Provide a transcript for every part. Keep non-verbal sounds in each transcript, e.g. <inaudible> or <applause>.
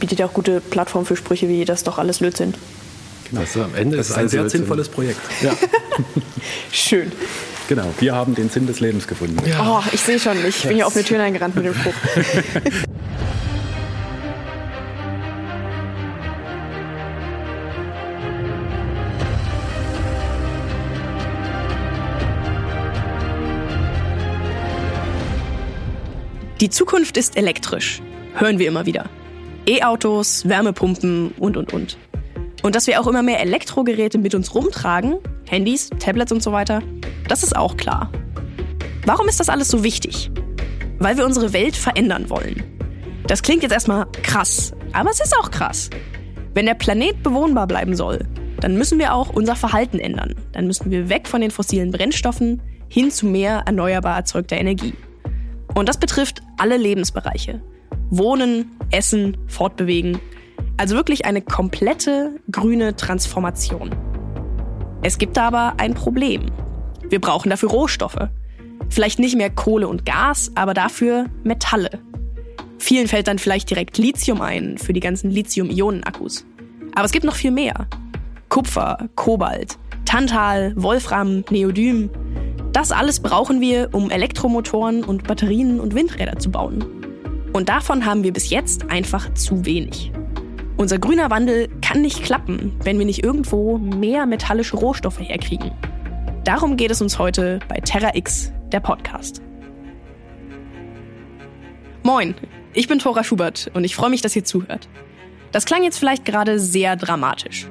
Bietet ja auch gute Plattform für Sprüche wie das doch alles Lötzinn. Genau. Also am Ende das ist ein sehr Lötzinn. sinnvolles Projekt. Ja. <laughs> Schön. Genau, wir haben den Sinn des Lebens gefunden. Ja. Oh, ich sehe schon, ich yes. bin hier auf eine Tür eingerannt mit dem Spruch. Die Zukunft ist elektrisch. Hören wir immer wieder. E-Autos, Wärmepumpen und, und, und. Und dass wir auch immer mehr Elektrogeräte mit uns rumtragen, Handys, Tablets und so weiter, das ist auch klar. Warum ist das alles so wichtig? Weil wir unsere Welt verändern wollen. Das klingt jetzt erstmal krass, aber es ist auch krass. Wenn der Planet bewohnbar bleiben soll, dann müssen wir auch unser Verhalten ändern. Dann müssen wir weg von den fossilen Brennstoffen hin zu mehr erneuerbar erzeugter Energie. Und das betrifft alle Lebensbereiche. Wohnen, Essen, Fortbewegen. Also wirklich eine komplette grüne Transformation. Es gibt aber ein Problem. Wir brauchen dafür Rohstoffe. Vielleicht nicht mehr Kohle und Gas, aber dafür Metalle. Vielen fällt dann vielleicht direkt Lithium ein für die ganzen Lithium-Ionen-Akkus. Aber es gibt noch viel mehr. Kupfer, Kobalt, Tantal, Wolfram, Neodym, das alles brauchen wir, um Elektromotoren und Batterien und Windräder zu bauen. Und davon haben wir bis jetzt einfach zu wenig. Unser grüner Wandel kann nicht klappen, wenn wir nicht irgendwo mehr metallische Rohstoffe herkriegen. Darum geht es uns heute bei Terra X, der Podcast. Moin, ich bin Thora Schubert und ich freue mich, dass ihr zuhört. Das klang jetzt vielleicht gerade sehr dramatisch.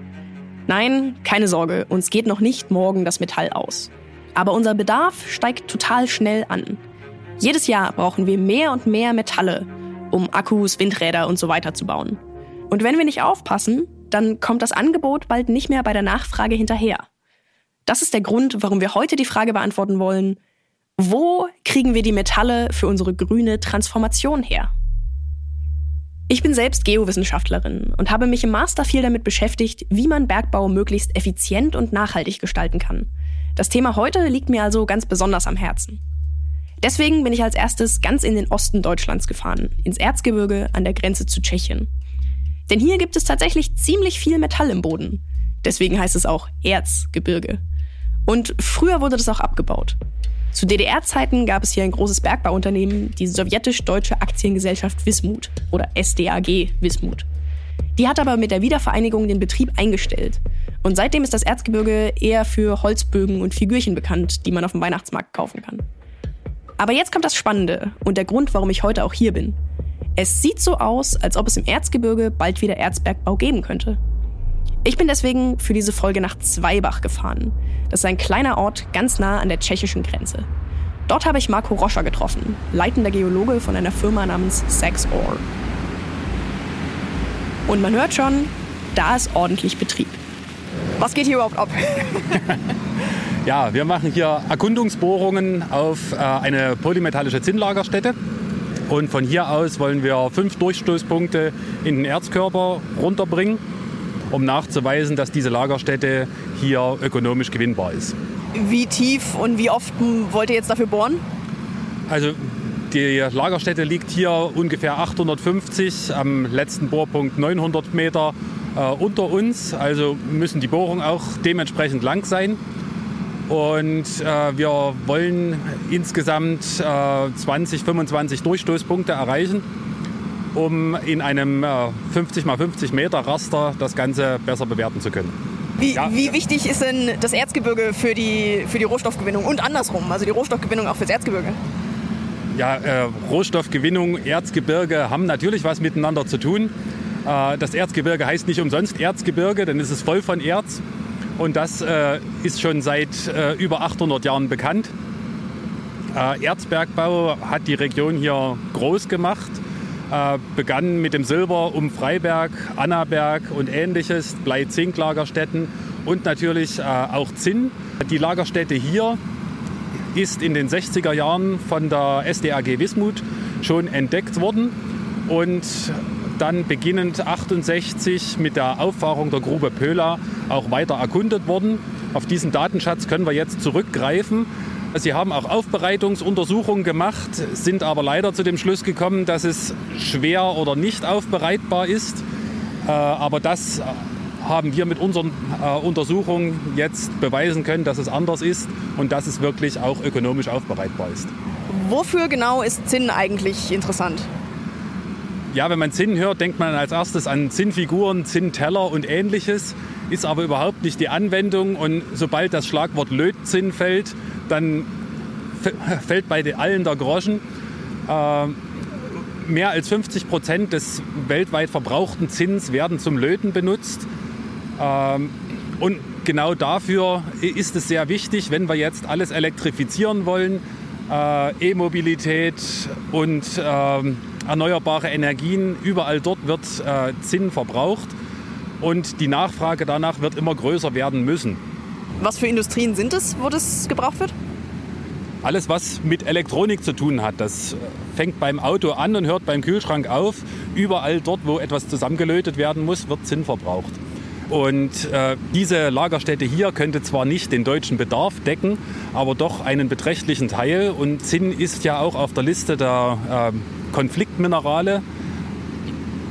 Nein, keine Sorge, uns geht noch nicht morgen das Metall aus. Aber unser Bedarf steigt total schnell an. Jedes Jahr brauchen wir mehr und mehr Metalle, um Akkus, Windräder und so weiter zu bauen. Und wenn wir nicht aufpassen, dann kommt das Angebot bald nicht mehr bei der Nachfrage hinterher. Das ist der Grund, warum wir heute die Frage beantworten wollen, wo kriegen wir die Metalle für unsere grüne Transformation her? Ich bin selbst Geowissenschaftlerin und habe mich im Master viel damit beschäftigt, wie man Bergbau möglichst effizient und nachhaltig gestalten kann. Das Thema heute liegt mir also ganz besonders am Herzen. Deswegen bin ich als erstes ganz in den Osten Deutschlands gefahren, ins Erzgebirge an der Grenze zu Tschechien. Denn hier gibt es tatsächlich ziemlich viel Metall im Boden. Deswegen heißt es auch Erzgebirge. Und früher wurde das auch abgebaut. Zu DDR-Zeiten gab es hier ein großes Bergbauunternehmen, die sowjetisch-deutsche Aktiengesellschaft Wismut oder SDAG Wismut. Die hat aber mit der Wiedervereinigung den Betrieb eingestellt. Und seitdem ist das Erzgebirge eher für Holzbögen und Figürchen bekannt, die man auf dem Weihnachtsmarkt kaufen kann. Aber jetzt kommt das Spannende und der Grund, warum ich heute auch hier bin. Es sieht so aus, als ob es im Erzgebirge bald wieder Erzbergbau geben könnte. Ich bin deswegen für diese Folge nach Zweibach gefahren. Das ist ein kleiner Ort ganz nah an der tschechischen Grenze. Dort habe ich Marco Roscher getroffen, leitender Geologe von einer Firma namens Saxor. Und man hört schon, da ist ordentlich Betrieb. Was geht hier überhaupt ab? <laughs> ja, wir machen hier Erkundungsbohrungen auf äh, eine polymetallische Zinnlagerstätte. Und von hier aus wollen wir fünf Durchstoßpunkte in den Erzkörper runterbringen, um nachzuweisen, dass diese Lagerstätte hier ökonomisch gewinnbar ist. Wie tief und wie oft wollt ihr jetzt dafür bohren? Also die Lagerstätte liegt hier ungefähr 850, am letzten Bohrpunkt 900 Meter äh, unter uns. Also müssen die Bohrungen auch dementsprechend lang sein. Und äh, wir wollen insgesamt äh, 20, 25 Durchstoßpunkte erreichen, um in einem äh, 50 x 50 Meter Raster das Ganze besser bewerten zu können. Wie, ja. wie, wichtig ist denn das Erzgebirge für die, für die Rohstoffgewinnung und andersrum, also die Rohstoffgewinnung auch fürs Erzgebirge? Ja, äh, Rohstoffgewinnung, Erzgebirge haben natürlich was miteinander zu tun. Äh, das Erzgebirge heißt nicht umsonst Erzgebirge, denn es ist voll von Erz. Und das äh, ist schon seit äh, über 800 Jahren bekannt. Äh, Erzbergbau hat die Region hier groß gemacht. Äh, begann mit dem Silber um Freiberg, Annaberg und ähnliches, Blei-Zink-Lagerstätten und natürlich äh, auch Zinn. Die Lagerstätte hier ist in den 60er Jahren von der SDAG Wismut schon entdeckt worden und dann beginnend 68 mit der Auffahrung der Grube Pöla auch weiter erkundet worden. Auf diesen Datenschatz können wir jetzt zurückgreifen. Sie haben auch Aufbereitungsuntersuchungen gemacht, sind aber leider zu dem Schluss gekommen, dass es schwer oder nicht aufbereitbar ist. Äh, aber das haben wir mit unseren äh, Untersuchungen jetzt beweisen können, dass es anders ist und dass es wirklich auch ökonomisch aufbereitbar ist. Wofür genau ist Zinn eigentlich interessant? Ja, wenn man Zinn hört, denkt man als erstes an Zinnfiguren, Zinnteller und ähnliches, ist aber überhaupt nicht die Anwendung. Und sobald das Schlagwort Lötzinn fällt, dann fällt bei allen der Groschen. Äh, mehr als 50 Prozent des weltweit verbrauchten Zinns werden zum Löten benutzt. Ähm, und genau dafür ist es sehr wichtig, wenn wir jetzt alles elektrifizieren wollen, äh, E-Mobilität und ähm, erneuerbare Energien, überall dort wird äh, Zinn verbraucht und die Nachfrage danach wird immer größer werden müssen. Was für Industrien sind es, wo das gebraucht wird? Alles, was mit Elektronik zu tun hat, das fängt beim Auto an und hört beim Kühlschrank auf. Überall dort, wo etwas zusammengelötet werden muss, wird Zinn verbraucht. Und äh, diese Lagerstätte hier könnte zwar nicht den deutschen Bedarf decken, aber doch einen beträchtlichen Teil. Und Zinn ist ja auch auf der Liste der äh, Konfliktminerale,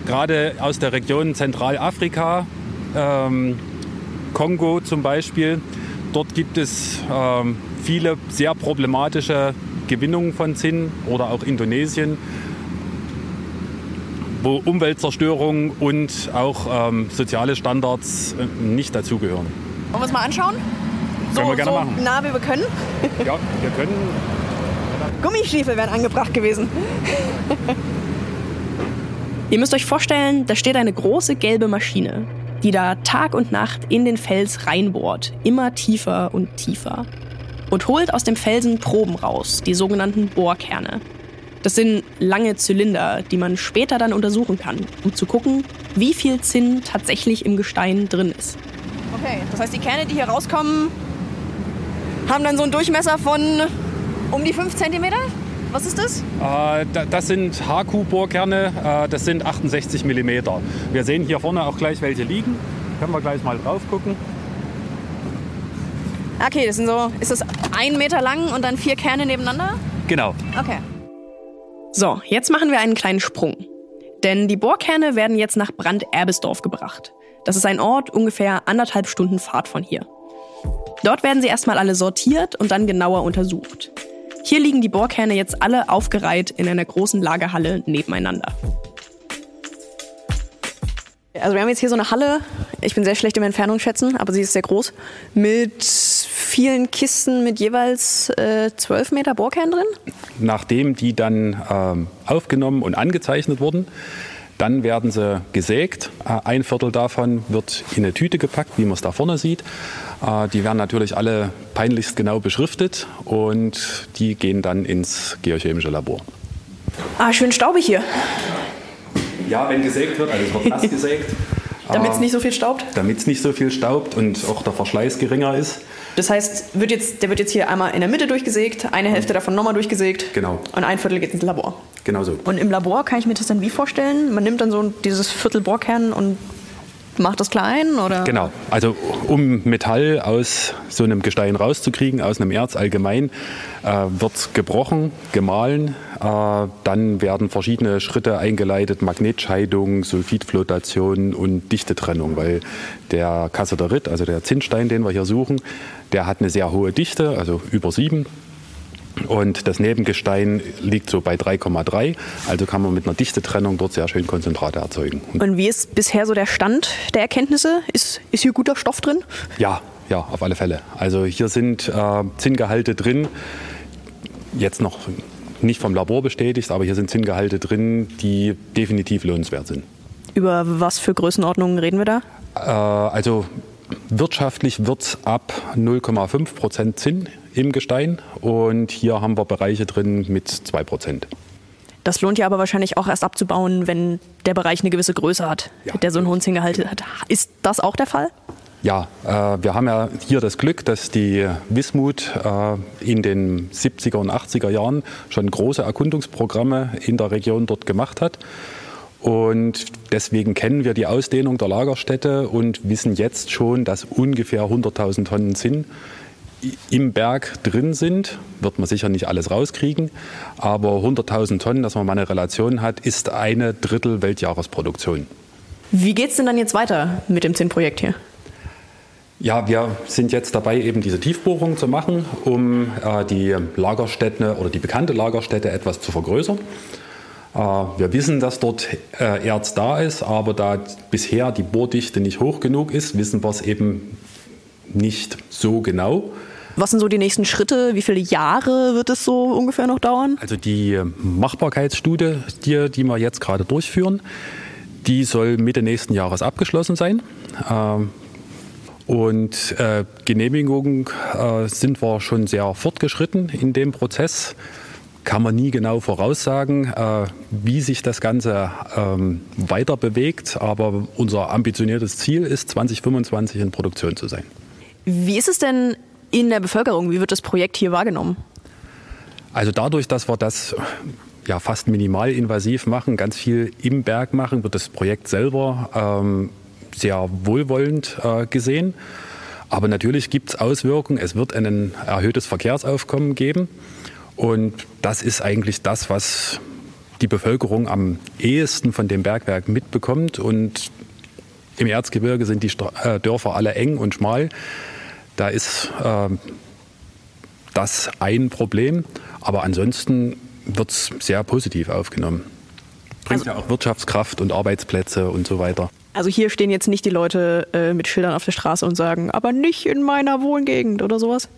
gerade aus der Region Zentralafrika, ähm, Kongo zum Beispiel. Dort gibt es ähm, viele sehr problematische Gewinnungen von Zinn oder auch Indonesien wo Umweltzerstörung und auch ähm, soziale Standards äh, nicht dazugehören. Wollen wir es mal anschauen? So, können wir gerne so machen. nah wie wir können? ja, wir können. <laughs> Gummistiefel wären angebracht gewesen. <laughs> Ihr müsst euch vorstellen, da steht eine große gelbe Maschine, die da Tag und Nacht in den Fels reinbohrt, immer tiefer und tiefer. Und holt aus dem Felsen Proben raus, die sogenannten Bohrkerne. Das sind lange Zylinder, die man später dann untersuchen kann, um zu gucken, wie viel Zinn tatsächlich im Gestein drin ist. Okay, das heißt, die Kerne, die hier rauskommen, haben dann so einen Durchmesser von um die 5 cm? Was ist das? Äh, das sind HQ-Bohrkerne, äh, das sind 68 mm. Wir sehen hier vorne auch gleich welche liegen. Können wir gleich mal drauf gucken. Okay, das sind so, ist das ein Meter lang und dann vier Kerne nebeneinander? Genau. Okay. So, jetzt machen wir einen kleinen Sprung. Denn die Bohrkerne werden jetzt nach Brand-Erbesdorf gebracht. Das ist ein Ort ungefähr anderthalb Stunden Fahrt von hier. Dort werden sie erstmal alle sortiert und dann genauer untersucht. Hier liegen die Bohrkerne jetzt alle aufgereiht in einer großen Lagerhalle nebeneinander. Also wir haben jetzt hier so eine Halle, ich bin sehr schlecht im Entfernung schätzen, aber sie ist sehr groß, mit vielen Kisten mit jeweils äh, 12 Meter Bohrkern drin. Nachdem die dann ähm, aufgenommen und angezeichnet wurden, dann werden sie gesägt. Äh, ein Viertel davon wird in eine Tüte gepackt, wie man es da vorne sieht. Äh, die werden natürlich alle peinlichst genau beschriftet und die gehen dann ins geochemische Labor. Ah, schön staubig hier. Ja, wenn gesägt wird, also es wird nass <laughs> gesägt. Damit es nicht so viel staubt? Damit es nicht so viel staubt und auch der Verschleiß geringer ist. Das heißt, wird jetzt, der wird jetzt hier einmal in der Mitte durchgesägt, eine Hälfte davon nochmal durchgesägt. Genau. Und ein Viertel geht ins Labor. Genau so. Und im Labor kann ich mir das dann wie vorstellen? Man nimmt dann so dieses Viertel Bohrkern und macht das klein? Oder? Genau. Also um Metall aus so einem Gestein rauszukriegen, aus einem Erz allgemein, äh, wird gebrochen, gemahlen. Äh, dann werden verschiedene Schritte eingeleitet, Magnetscheidung, Sulfidflotation und Dichtetrennung, weil der Kasseterit, also der Zinnstein, den wir hier suchen, der hat eine sehr hohe Dichte, also über sieben. Und das Nebengestein liegt so bei 3,3. Also kann man mit einer Dichtetrennung dort sehr schön Konzentrate erzeugen. Und wie ist bisher so der Stand der Erkenntnisse? Ist, ist hier guter Stoff drin? Ja, ja, auf alle Fälle. Also hier sind äh, Zinngehalte drin. Jetzt noch nicht vom Labor bestätigt, aber hier sind Zinngehalte drin, die definitiv lohnenswert sind. Über was für Größenordnungen reden wir da? Äh, also wirtschaftlich wird es ab 0,5 Prozent Zinn im Gestein und hier haben wir Bereiche drin mit 2 Prozent. Das lohnt ja aber wahrscheinlich auch erst abzubauen, wenn der Bereich eine gewisse Größe hat, ja. der so einen hohen Zinngehalt hat. Ist das auch der Fall? Ja, äh, wir haben ja hier das Glück, dass die Wismut äh, in den 70er und 80er Jahren schon große Erkundungsprogramme in der Region dort gemacht hat. Und deswegen kennen wir die Ausdehnung der Lagerstätte und wissen jetzt schon, dass ungefähr 100.000 Tonnen Zinn im Berg drin sind, wird man sicher nicht alles rauskriegen, aber 100.000 Tonnen, dass man mal eine Relation hat, ist eine Drittel Weltjahresproduktion. Wie geht es denn dann jetzt weiter mit dem Zinnprojekt hier? Ja, wir sind jetzt dabei, eben diese Tiefbohrung zu machen, um äh, die Lagerstätte oder die bekannte Lagerstätte etwas zu vergrößern. Äh, wir wissen, dass dort äh, Erz da ist, aber da bisher die Bohrdichte nicht hoch genug ist, wissen wir es eben nicht so genau. Was sind so die nächsten Schritte? Wie viele Jahre wird es so ungefähr noch dauern? Also die Machbarkeitsstudie, die, die wir jetzt gerade durchführen, die soll Mitte nächsten Jahres abgeschlossen sein. Ähm, und äh, Genehmigungen äh, sind wir schon sehr fortgeschritten in dem Prozess. Kann man nie genau voraussagen, äh, wie sich das Ganze ähm, weiter bewegt. Aber unser ambitioniertes Ziel ist, 2025 in Produktion zu sein. Wie ist es denn in der Bevölkerung? Wie wird das Projekt hier wahrgenommen? Also dadurch, dass wir das ja, fast minimalinvasiv machen, ganz viel im Berg machen, wird das Projekt selber ähm, sehr wohlwollend äh, gesehen. Aber natürlich gibt es Auswirkungen. Es wird ein erhöhtes Verkehrsaufkommen geben. Und das ist eigentlich das, was die Bevölkerung am ehesten von dem Bergwerk mitbekommt. Und im Erzgebirge sind die äh, Dörfer alle eng und schmal. Da ist äh, das ein Problem. Aber ansonsten wird es sehr positiv aufgenommen. Bringt also, ja auch Wirtschaftskraft und Arbeitsplätze und so weiter. Also hier stehen jetzt nicht die Leute äh, mit Schildern auf der Straße und sagen, aber nicht in meiner Wohngegend oder sowas?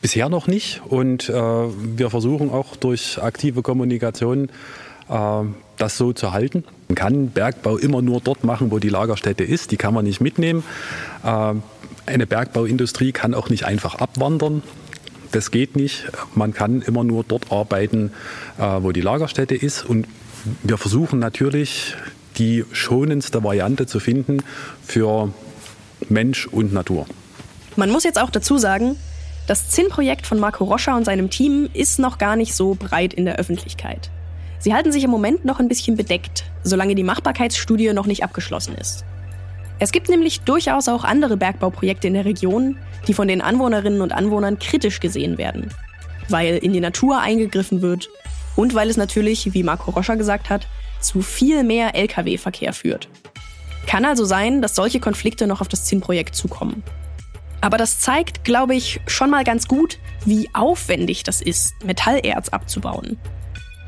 Bisher noch nicht. Und äh, wir versuchen auch durch aktive Kommunikation äh, das so zu halten. Man kann Bergbau immer nur dort machen, wo die Lagerstätte ist. Die kann man nicht mitnehmen. Eine Bergbauindustrie kann auch nicht einfach abwandern. Das geht nicht. Man kann immer nur dort arbeiten, äh, wo die Lagerstätte ist. Und wir versuchen natürlich die schonendste Variante zu finden für Mensch und Natur. Man muss jetzt auch dazu sagen, das Zinnprojekt von Marco Roscher und seinem Team ist noch gar nicht so breit in der Öffentlichkeit. Sie halten sich im Moment noch ein bisschen bedeckt, solange die Machbarkeitsstudie noch nicht abgeschlossen ist. Es gibt nämlich durchaus auch andere Bergbauprojekte in der Region, die von den Anwohnerinnen und Anwohnern kritisch gesehen werden, weil in die Natur eingegriffen wird und weil es natürlich, wie Marco Roscher gesagt hat, zu viel mehr Lkw-Verkehr führt. Kann also sein, dass solche Konflikte noch auf das Zinnprojekt zukommen. Aber das zeigt, glaube ich, schon mal ganz gut, wie aufwendig das ist, Metallerz abzubauen.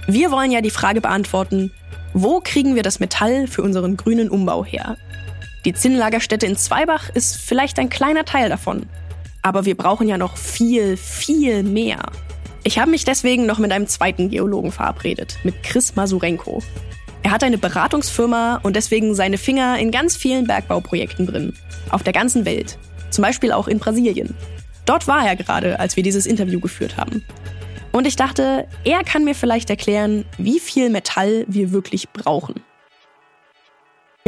Wir wollen ja die Frage beantworten, wo kriegen wir das Metall für unseren grünen Umbau her? Die Zinnlagerstätte in Zweibach ist vielleicht ein kleiner Teil davon. Aber wir brauchen ja noch viel, viel mehr. Ich habe mich deswegen noch mit einem zweiten Geologen verabredet, mit Chris Masurenko. Er hat eine Beratungsfirma und deswegen seine Finger in ganz vielen Bergbauprojekten drin. Auf der ganzen Welt. Zum Beispiel auch in Brasilien. Dort war er gerade, als wir dieses Interview geführt haben. Und ich dachte, er kann mir vielleicht erklären, wie viel Metall wir wirklich brauchen.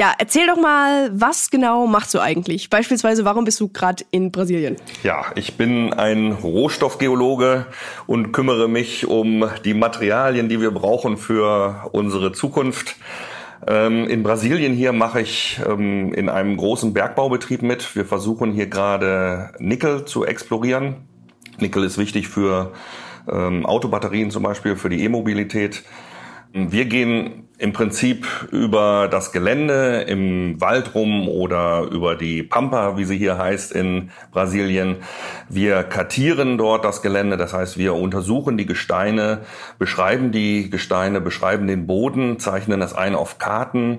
Ja, erzähl doch mal, was genau machst du eigentlich? Beispielsweise, warum bist du gerade in Brasilien? Ja, ich bin ein Rohstoffgeologe und kümmere mich um die Materialien, die wir brauchen für unsere Zukunft. Ähm, in Brasilien hier mache ich ähm, in einem großen Bergbaubetrieb mit. Wir versuchen hier gerade Nickel zu explorieren. Nickel ist wichtig für ähm, Autobatterien zum Beispiel, für die E-Mobilität. Wir gehen im Prinzip über das Gelände im Wald rum oder über die Pampa, wie sie hier heißt in Brasilien. Wir kartieren dort das Gelände, das heißt, wir untersuchen die Gesteine, beschreiben die Gesteine, beschreiben den Boden, zeichnen das ein auf Karten,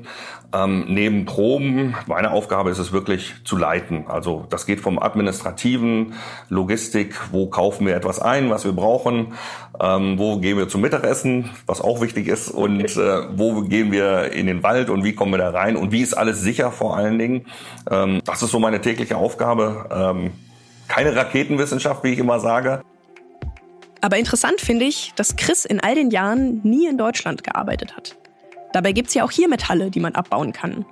ähm, neben Proben. Meine Aufgabe ist es wirklich zu leiten. Also das geht vom administrativen, Logistik, wo kaufen wir etwas ein, was wir brauchen, ähm, wo gehen wir zum Mittagessen, was auch wichtig ist, und äh, wo gehen wir in den Wald und wie kommen wir da rein und wie ist alles sicher vor allen Dingen. Ähm, das ist so meine tägliche Aufgabe. Ähm, keine Raketenwissenschaft, wie ich immer sage. Aber interessant finde ich, dass Chris in all den Jahren nie in Deutschland gearbeitet hat. Dabei gibt es ja auch hier Metalle, die man abbauen kann.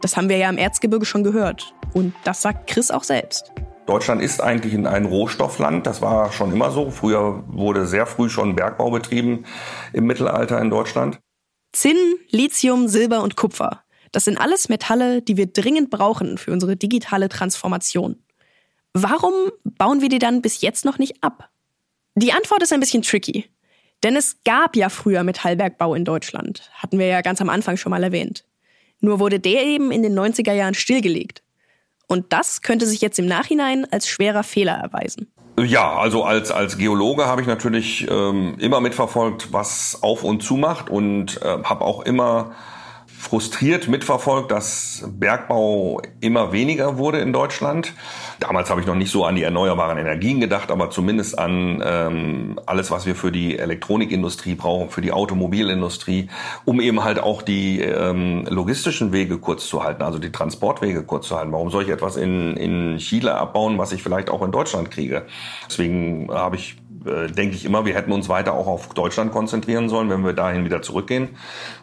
Das haben wir ja im Erzgebirge schon gehört. Und das sagt Chris auch selbst. Deutschland ist eigentlich ein Rohstoffland. Das war schon immer so. Früher wurde sehr früh schon Bergbau betrieben im Mittelalter in Deutschland. Zinn, Lithium, Silber und Kupfer. Das sind alles Metalle, die wir dringend brauchen für unsere digitale Transformation. Warum bauen wir die dann bis jetzt noch nicht ab? Die Antwort ist ein bisschen tricky. Denn es gab ja früher Metallbergbau in Deutschland. Hatten wir ja ganz am Anfang schon mal erwähnt. Nur wurde der eben in den 90er Jahren stillgelegt. Und das könnte sich jetzt im Nachhinein als schwerer Fehler erweisen. Ja, also als, als Geologe habe ich natürlich ähm, immer mitverfolgt, was auf und zu macht und äh, habe auch immer frustriert mitverfolgt, dass Bergbau immer weniger wurde in Deutschland. Damals habe ich noch nicht so an die erneuerbaren Energien gedacht, aber zumindest an ähm, alles, was wir für die Elektronikindustrie brauchen, für die Automobilindustrie, um eben halt auch die ähm, logistischen Wege kurz zu halten, also die Transportwege kurz zu halten. Warum soll ich etwas in, in Chile abbauen, was ich vielleicht auch in Deutschland kriege? Deswegen habe ich äh, denke ich immer, wir hätten uns weiter auch auf Deutschland konzentrieren sollen, wenn wir dahin wieder zurückgehen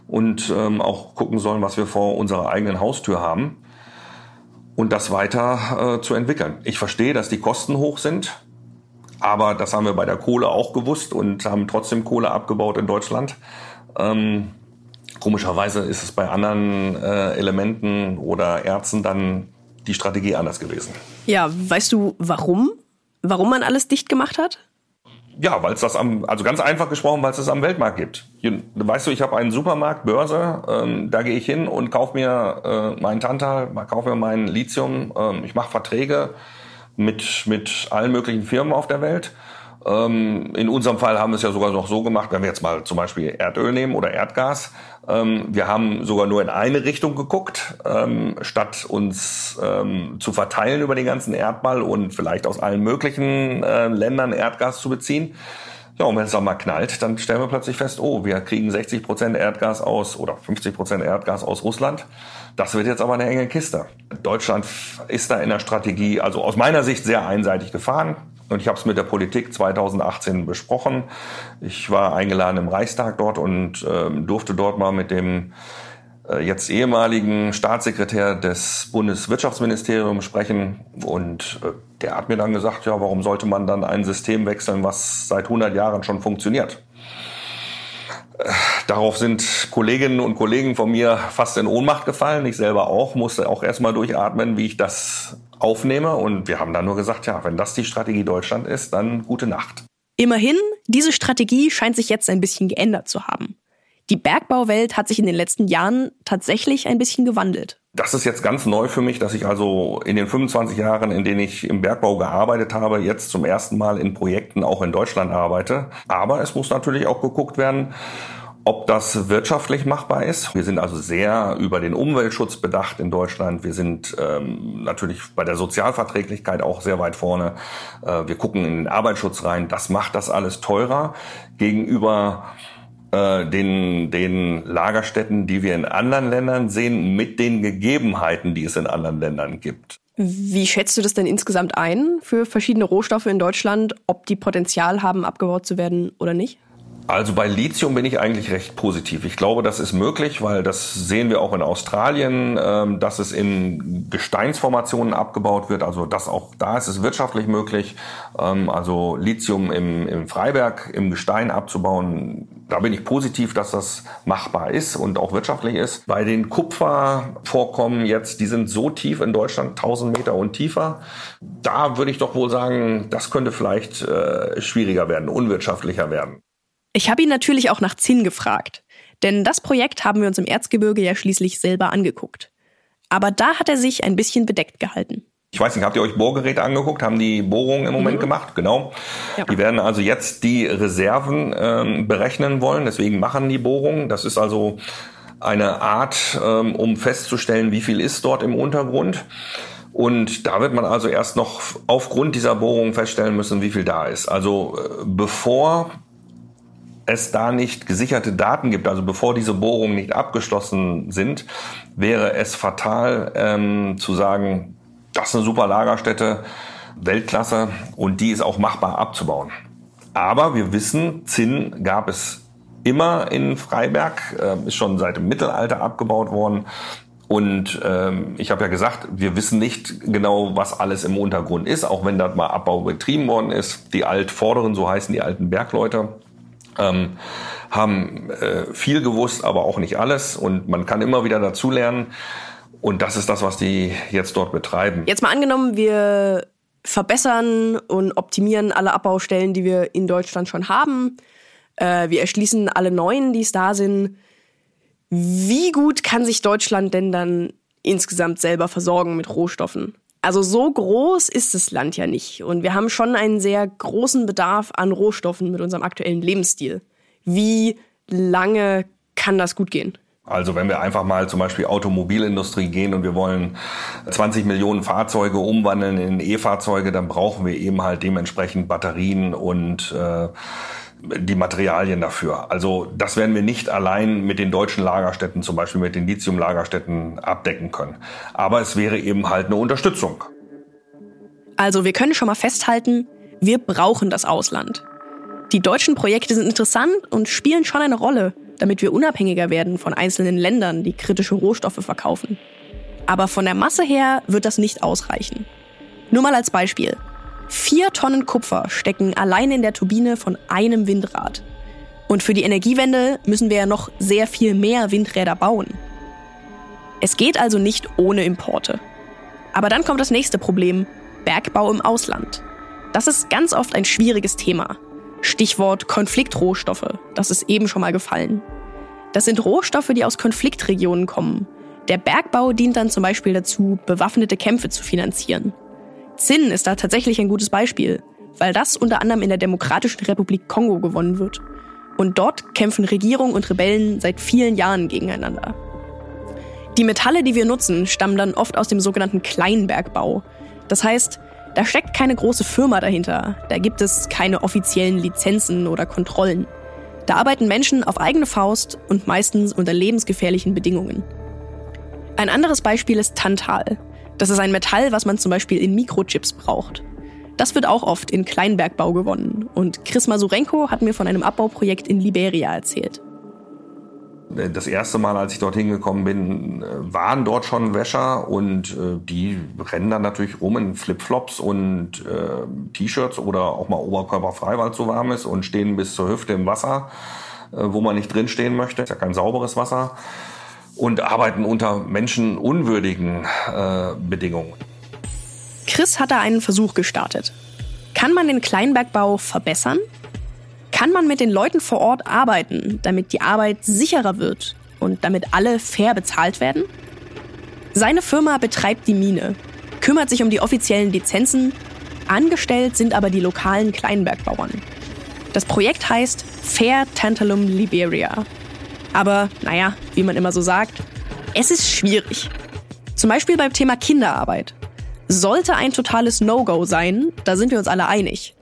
und ähm, auch gucken sollen, was wir vor unserer eigenen Haustür haben und das weiter äh, zu entwickeln. Ich verstehe, dass die Kosten hoch sind, aber das haben wir bei der Kohle auch gewusst und haben trotzdem Kohle abgebaut in Deutschland. Ähm, komischerweise ist es bei anderen äh, Elementen oder Erzen dann die Strategie anders gewesen. Ja, weißt du warum? Warum man alles dicht gemacht hat? Ja, weil es das am, also ganz einfach gesprochen, weil es es am Weltmarkt gibt. Weißt du, ich habe einen Supermarkt, Börse, ähm, da gehe ich hin und kaufe mir äh, meinen Tantal, kaufe mir mein Lithium, ähm, ich mache Verträge mit, mit allen möglichen Firmen auf der Welt in unserem Fall haben wir es ja sogar noch so gemacht, wenn wir jetzt mal zum Beispiel Erdöl nehmen oder Erdgas. Ähm, wir haben sogar nur in eine Richtung geguckt, ähm, statt uns zu verteilen über den ganzen Erdball und vielleicht aus allen möglichen äh, Ländern Erdgas zu beziehen. Ja, und wenn es dann mal knallt, dann stellen wir plötzlich fest, oh, wir kriegen 60 Prozent Erdgas aus oder 50 Prozent Erdgas aus Russland. Das wird jetzt aber eine enge Kiste. Deutschland ist da in der Strategie, also aus meiner Sicht sehr einseitig gefahren. Und ich habe es mit der Politik 2018 besprochen. Ich war eingeladen im Reichstag dort und ähm, durfte dort mal mit dem äh, jetzt ehemaligen Staatssekretär des Bundeswirtschaftsministeriums sprechen. Und äh, der hat mir dann gesagt, ja, warum sollte man dann ein System wechseln, was seit 100 Jahren schon funktioniert? Äh, darauf sind Kolleginnen und Kollegen von mir fast in Ohnmacht gefallen. Ich selber auch, musste auch erstmal durchatmen, wie ich das aufnehme. Und wir haben dann nur gesagt, ja, wenn das die Strategie Deutschland ist, dann gute Nacht. Immerhin, diese Strategie scheint sich jetzt ein bisschen geändert zu haben. Die Bergbauwelt hat sich in den letzten Jahren tatsächlich ein bisschen gewandelt. Das ist jetzt ganz neu für mich, dass ich also in den 25 Jahren, in denen ich im Bergbau gearbeitet habe, jetzt zum ersten Mal in Projekten auch in Deutschland arbeite. Aber es muss natürlich auch geguckt werden, ob das wirtschaftlich machbar ist. Wir sind also sehr über den Umweltschutz bedacht in Deutschland. Wir sind ähm, natürlich bei der Sozialverträglichkeit auch sehr weit vorne. Äh, wir gucken in den Arbeitsschutz rein. Das macht das alles teurer gegenüber äh, den, den Lagerstätten, die wir in anderen Ländern sehen, mit den Gegebenheiten, die es in anderen Ländern gibt. Wie schätzt du das denn insgesamt ein für verschiedene Rohstoffe in Deutschland, ob die Potenzial haben, abgebaut zu werden oder nicht? Also bei Lithium bin ich eigentlich recht positiv. Ich glaube, das ist möglich, weil das sehen wir auch in Australien, ähm, dass es in Gesteinsformationen abgebaut wird. Also das auch da ist es wirtschaftlich möglich. Ähm, also Lithium im, im Freiberg im Gestein abzubauen. Da bin ich positiv, dass das machbar ist und auch wirtschaftlich ist. Bei den Kupfervorkommen jetzt, die sind so tief in Deutschland, 1000 Meter und tiefer. Da würde ich doch wohl sagen, das könnte vielleicht äh, schwieriger werden, unwirtschaftlicher werden. Ich habe ihn natürlich auch nach Zinn gefragt, denn das Projekt haben wir uns im Erzgebirge ja schließlich selber angeguckt. Aber da hat er sich ein bisschen bedeckt gehalten. Ich weiß nicht, habt ihr euch Bohrgeräte angeguckt? Haben die Bohrungen im Moment mhm. gemacht? Genau. Ja. Die werden also jetzt die Reserven ähm, berechnen wollen. Deswegen machen die Bohrungen. Das ist also eine Art, ähm, um festzustellen, wie viel ist dort im Untergrund. Und da wird man also erst noch aufgrund dieser Bohrungen feststellen müssen, wie viel da ist. Also äh, bevor es da nicht gesicherte Daten gibt, also bevor diese Bohrungen nicht abgeschlossen sind, wäre es fatal ähm, zu sagen, das ist eine super Lagerstätte, Weltklasse und die ist auch machbar abzubauen. Aber wir wissen, Zinn gab es immer in Freiberg, äh, ist schon seit dem Mittelalter abgebaut worden. Und ähm, ich habe ja gesagt, wir wissen nicht genau, was alles im Untergrund ist, auch wenn dort mal Abbau betrieben worden ist. Die Altvorderen, so heißen die alten Bergleute, ähm, haben äh, viel gewusst, aber auch nicht alles. Und man kann immer wieder dazulernen. Und das ist das, was die jetzt dort betreiben. Jetzt mal angenommen, wir verbessern und optimieren alle Abbaustellen, die wir in Deutschland schon haben. Äh, wir erschließen alle neuen, die es da sind. Wie gut kann sich Deutschland denn dann insgesamt selber versorgen mit Rohstoffen? Also so groß ist das Land ja nicht. Und wir haben schon einen sehr großen Bedarf an Rohstoffen mit unserem aktuellen Lebensstil. Wie lange kann das gut gehen? Also wenn wir einfach mal zum Beispiel Automobilindustrie gehen und wir wollen 20 Millionen Fahrzeuge umwandeln in E-Fahrzeuge, dann brauchen wir eben halt dementsprechend Batterien und äh, die Materialien dafür. Also das werden wir nicht allein mit den deutschen Lagerstätten, zum Beispiel mit den Lithium-Lagerstätten abdecken können. Aber es wäre eben halt eine Unterstützung. Also wir können schon mal festhalten, wir brauchen das Ausland. Die deutschen Projekte sind interessant und spielen schon eine Rolle, damit wir unabhängiger werden von einzelnen Ländern, die kritische Rohstoffe verkaufen. Aber von der Masse her wird das nicht ausreichen. Nur mal als Beispiel. Vier Tonnen Kupfer stecken allein in der Turbine von einem Windrad. Und für die Energiewende müssen wir ja noch sehr viel mehr Windräder bauen. Es geht also nicht ohne Importe. Aber dann kommt das nächste Problem, Bergbau im Ausland. Das ist ganz oft ein schwieriges Thema. Stichwort Konfliktrohstoffe, das ist eben schon mal gefallen. Das sind Rohstoffe, die aus Konfliktregionen kommen. Der Bergbau dient dann zum Beispiel dazu, bewaffnete Kämpfe zu finanzieren. Zinn ist da tatsächlich ein gutes Beispiel, weil das unter anderem in der Demokratischen Republik Kongo gewonnen wird. Und dort kämpfen Regierung und Rebellen seit vielen Jahren gegeneinander. Die Metalle, die wir nutzen, stammen dann oft aus dem sogenannten Kleinbergbau. Das heißt, da steckt keine große Firma dahinter, da gibt es keine offiziellen Lizenzen oder Kontrollen. Da arbeiten Menschen auf eigene Faust und meistens unter lebensgefährlichen Bedingungen. Ein anderes Beispiel ist Tantal. Das ist ein Metall, was man zum Beispiel in Mikrochips braucht. Das wird auch oft in Kleinbergbau gewonnen. Und Chris Masurenko hat mir von einem Abbauprojekt in Liberia erzählt. Das erste Mal, als ich dorthin gekommen bin, waren dort schon Wäscher und äh, die rennen dann natürlich rum in Flipflops und äh, T-Shirts oder auch mal oberkörperfrei, weil es so warm ist und stehen bis zur Hüfte im Wasser, äh, wo man nicht drinstehen möchte. Ist ja kein sauberes Wasser und arbeiten unter menschenunwürdigen äh, Bedingungen. Chris hat da einen Versuch gestartet. Kann man den Kleinbergbau verbessern? Kann man mit den Leuten vor Ort arbeiten, damit die Arbeit sicherer wird und damit alle fair bezahlt werden? Seine Firma betreibt die Mine, kümmert sich um die offiziellen Lizenzen, angestellt sind aber die lokalen Kleinbergbauern. Das Projekt heißt Fair Tantalum Liberia aber naja, wie man immer so sagt, es ist schwierig. Zum Beispiel beim Thema Kinderarbeit. Sollte ein totales No-Go sein, da sind wir uns alle einig.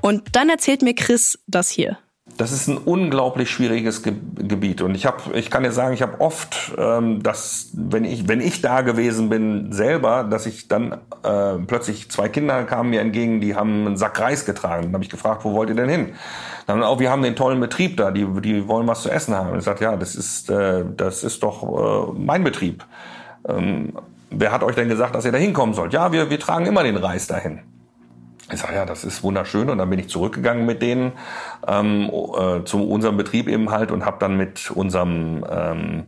Und dann erzählt mir Chris das hier. Das ist ein unglaublich schwieriges Ge Gebiet und ich habe, ich kann dir sagen, ich habe oft, ähm, dass wenn ich, wenn ich da gewesen bin selber, dass ich dann äh, plötzlich zwei Kinder kamen mir entgegen, die haben einen Sack Reis getragen. Dann habe ich gefragt, wo wollt ihr denn hin? Dann auch, wir haben den tollen Betrieb da, die, die wollen was zu essen haben. Und ich sagte, ja, das ist, äh, das ist doch äh, mein Betrieb. Ähm, wer hat euch denn gesagt, dass ihr da hinkommen sollt? Ja, wir, wir tragen immer den Reis dahin. Ich sage, ja, das ist wunderschön. Und dann bin ich zurückgegangen mit denen ähm, äh, zu unserem Betrieb eben halt und habe dann mit unserem ähm,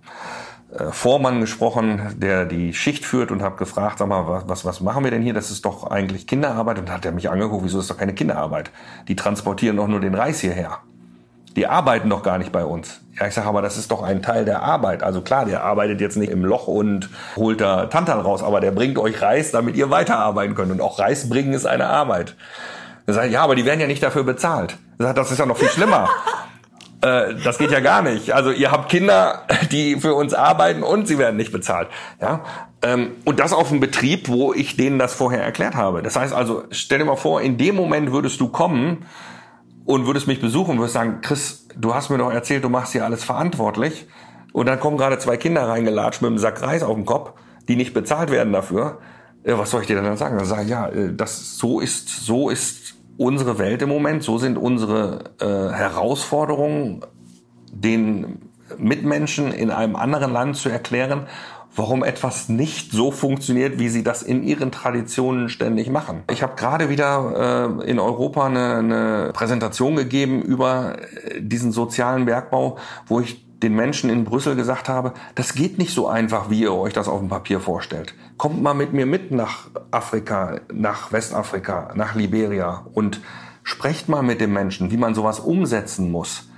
äh, Vormann gesprochen, der die Schicht führt und habe gefragt, sag mal, was, was machen wir denn hier? Das ist doch eigentlich Kinderarbeit. Und dann hat er mich angeguckt, wieso ist doch keine Kinderarbeit? Die transportieren doch nur den Reis hierher. Die arbeiten doch gar nicht bei uns. Ja, ich sage, aber das ist doch ein Teil der Arbeit. Also klar, der arbeitet jetzt nicht im Loch und holt da Tantan raus, aber der bringt euch Reis, damit ihr weiterarbeiten könnt. Und auch Reis bringen ist eine Arbeit. Er sagt, ja, aber die werden ja nicht dafür bezahlt. Er sagt, das ist ja noch viel schlimmer. <laughs> Äh, das geht ja gar nicht. Also ihr habt Kinder, <laughs> die für uns arbeiten und sie werden nicht bezahlt. Ja? Ähm, und das auf einem Betrieb, wo ich denen das vorher erklärt habe. Das heißt also, stell dir mal vor, in dem Moment würdest du kommen und würdest mich besuchen und würdest sagen, Chris, du hast mir doch erzählt, du machst hier alles verantwortlich. Und dann kommen gerade zwei Kinder reingelatscht mit einem Sack Reis auf dem Kopf, die nicht bezahlt werden dafür. Ja, was soll ich dir dann sagen? Dann sage ich, ja, äh, das so ist, so ist unsere Welt im Moment, so sind unsere äh, Herausforderungen, den Mitmenschen in einem anderen Land zu erklären, warum etwas nicht so funktioniert, wie sie das in ihren Traditionen ständig machen. Ich habe gerade wieder äh, in Europa eine, eine Präsentation gegeben über äh, diesen sozialen Bergbau, wo ich den Menschen in Brüssel gesagt habe, das geht nicht so einfach, wie ihr euch das auf dem Papier vorstellt. Kommt mal mit mir mit nach Afrika, nach Westafrika, nach Liberia und sprecht mal mit den Menschen, wie man sowas umsetzen muss.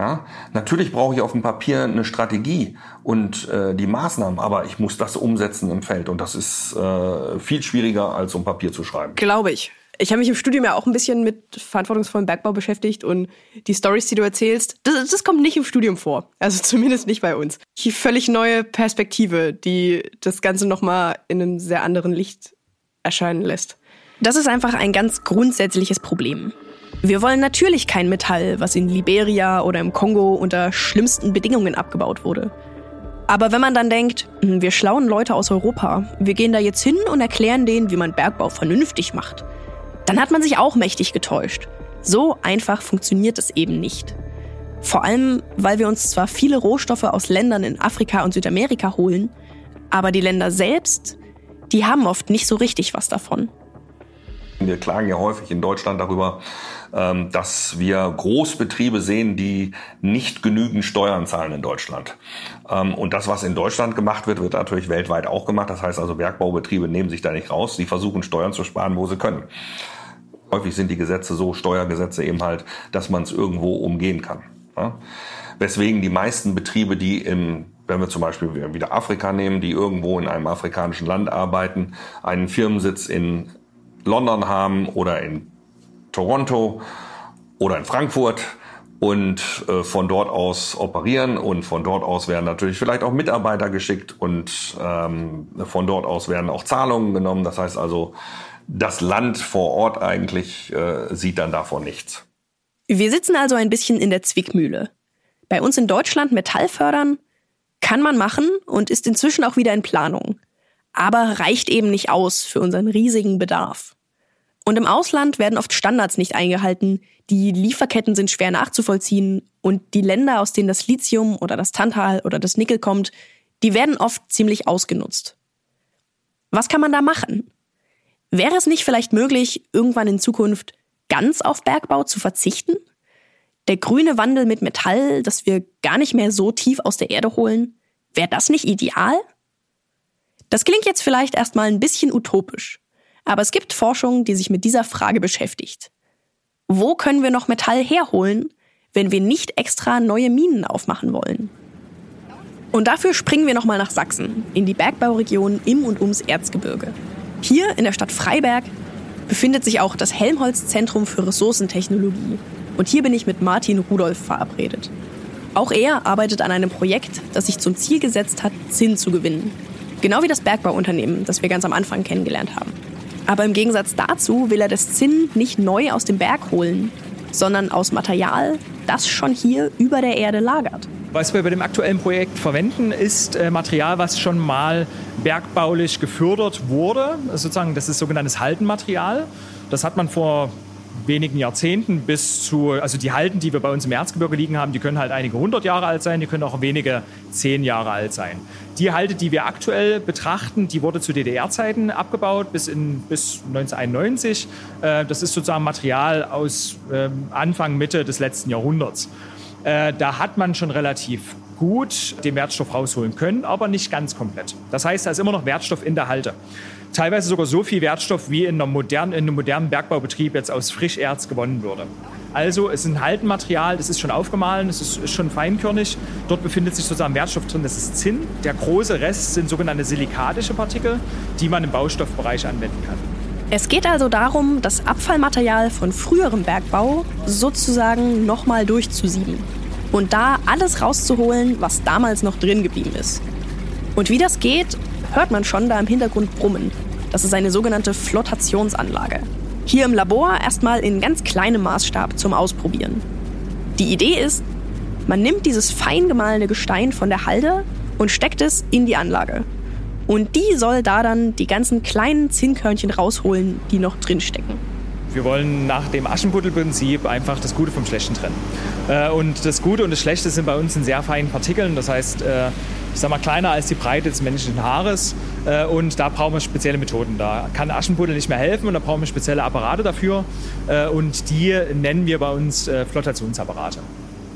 Ja, natürlich brauche ich auf dem Papier eine Strategie und äh, die Maßnahmen, aber ich muss das umsetzen im Feld und das ist äh, viel schwieriger als um Papier zu schreiben. Glaube ich. Ich habe mich im Studium ja auch ein bisschen mit verantwortungsvollem Bergbau beschäftigt und die Stories, die du erzählst, das, das kommt nicht im Studium vor. Also <laughs> zumindest nicht bei uns. Die völlig neue Perspektive, die das Ganze nochmal in einem sehr anderen Licht erscheinen lässt. Das ist einfach ein ganz grundsätzliches Problem. Wir wollen natürlich kein Metall, was in Liberia oder im Kongo unter schlimmsten Bedingungen abgebaut wurde. Aber wenn man dann denkt, hm, wir schlauen Leute aus Europa, wir gehen da jetzt hin und erklären denen, wie man Bergbau vernünftig macht, dann hat man sich auch mächtig getäuscht. So einfach funktioniert es eben nicht. Vor allem, weil wir uns zwar viele Rohstoffe aus Ländern in Afrika und Südamerika holen, aber die Länder selbst, die haben oft nicht so richtig was davon. Wir klagen ja häufig in Deutschland darüber, ähm, dass wir Großbetriebe sehen, die nicht genügend Steuern zahlen in Deutschland. Ähm, und das, was in Deutschland gemacht wird, wird natürlich weltweit auch gemacht. Das heißt also, Bergbaubetriebe nehmen sich da nicht raus. Sie versuchen Steuern zu sparen, wo sie können. Häufig sind die Gesetze so, Steuergesetze eben halt, dass man es irgendwo umgehen kann. Ja? Weswegen die meisten Betriebe, die im wenn wir zum Beispiel wieder Afrika nehmen, die irgendwo in einem afrikanischen Land arbeiten, einen Firmensitz in London haben oder in Toronto oder in Frankfurt und äh, von dort aus operieren und von dort aus werden natürlich vielleicht auch Mitarbeiter geschickt und ähm, von dort aus werden auch Zahlungen genommen. Das heißt also, das Land vor Ort eigentlich äh, sieht dann davon nichts. Wir sitzen also ein bisschen in der Zwickmühle. Bei uns in Deutschland Metall fördern kann man machen und ist inzwischen auch wieder in Planung. Aber reicht eben nicht aus für unseren riesigen Bedarf. Und im Ausland werden oft Standards nicht eingehalten, die Lieferketten sind schwer nachzuvollziehen und die Länder, aus denen das Lithium oder das Tantal oder das Nickel kommt, die werden oft ziemlich ausgenutzt. Was kann man da machen? Wäre es nicht vielleicht möglich, irgendwann in Zukunft ganz auf Bergbau zu verzichten? Der grüne Wandel mit Metall, das wir gar nicht mehr so tief aus der Erde holen, wäre das nicht ideal? Das klingt jetzt vielleicht erstmal ein bisschen utopisch, aber es gibt Forschung, die sich mit dieser Frage beschäftigt. Wo können wir noch Metall herholen, wenn wir nicht extra neue Minen aufmachen wollen? Und dafür springen wir nochmal nach Sachsen, in die Bergbauregion im und ums Erzgebirge. Hier in der Stadt Freiberg befindet sich auch das Helmholtz-Zentrum für Ressourcentechnologie. Und hier bin ich mit Martin Rudolph verabredet. Auch er arbeitet an einem Projekt, das sich zum Ziel gesetzt hat, Zinn zu gewinnen. Genau wie das Bergbauunternehmen, das wir ganz am Anfang kennengelernt haben. Aber im Gegensatz dazu will er das Zinn nicht neu aus dem Berg holen, sondern aus Material, das schon hier über der Erde lagert. Was wir bei dem aktuellen Projekt verwenden, ist äh, Material, was schon mal bergbaulich gefördert wurde. Sozusagen, das ist sogenanntes Haltenmaterial. Das hat man vor wenigen Jahrzehnten bis zu, also die Halten, die wir bei uns im Erzgebirge liegen haben, die können halt einige hundert Jahre alt sein, die können auch wenige zehn Jahre alt sein. Die Halte, die wir aktuell betrachten, die wurde zu DDR-Zeiten abgebaut bis, in, bis 1991. Äh, das ist sozusagen Material aus ähm, Anfang, Mitte des letzten Jahrhunderts. Äh, da hat man schon relativ gut den Wertstoff rausholen können, aber nicht ganz komplett. Das heißt, da ist immer noch Wertstoff in der Halte. Teilweise sogar so viel Wertstoff, wie in, einer modernen, in einem modernen Bergbaubetrieb jetzt aus Frischerz gewonnen würde. Also es ist ein Haltenmaterial, das ist schon aufgemahlen, es ist, ist, schon feinkörnig. Dort befindet sich sozusagen Wertstoff drin, das ist Zinn. Der große Rest sind sogenannte silikatische Partikel, die man im Baustoffbereich anwenden kann. Es geht also darum, das Abfallmaterial von früherem Bergbau sozusagen nochmal durchzusieben und da alles rauszuholen, was damals noch drin geblieben ist. Und wie das geht, hört man schon da im Hintergrund brummen. Das ist eine sogenannte Flotationsanlage. Hier im Labor erstmal in ganz kleinem Maßstab zum Ausprobieren. Die Idee ist, man nimmt dieses fein gemahlene Gestein von der Halde und steckt es in die Anlage. Und die soll da dann die ganzen kleinen Zinnkörnchen rausholen, die noch drinstecken. Wir wollen nach dem Aschenputtelprinzip einfach das Gute vom Schlechten trennen. Äh, und das Gute und das Schlechte sind bei uns in sehr feinen Partikeln. Das heißt, äh, ich sag mal, kleiner als die Breite des menschlichen Haares. Äh, und da brauchen wir spezielle Methoden. Da kann Aschenputtel nicht mehr helfen und da brauchen wir spezielle Apparate dafür. Und die nennen wir bei uns Flotationsapparate.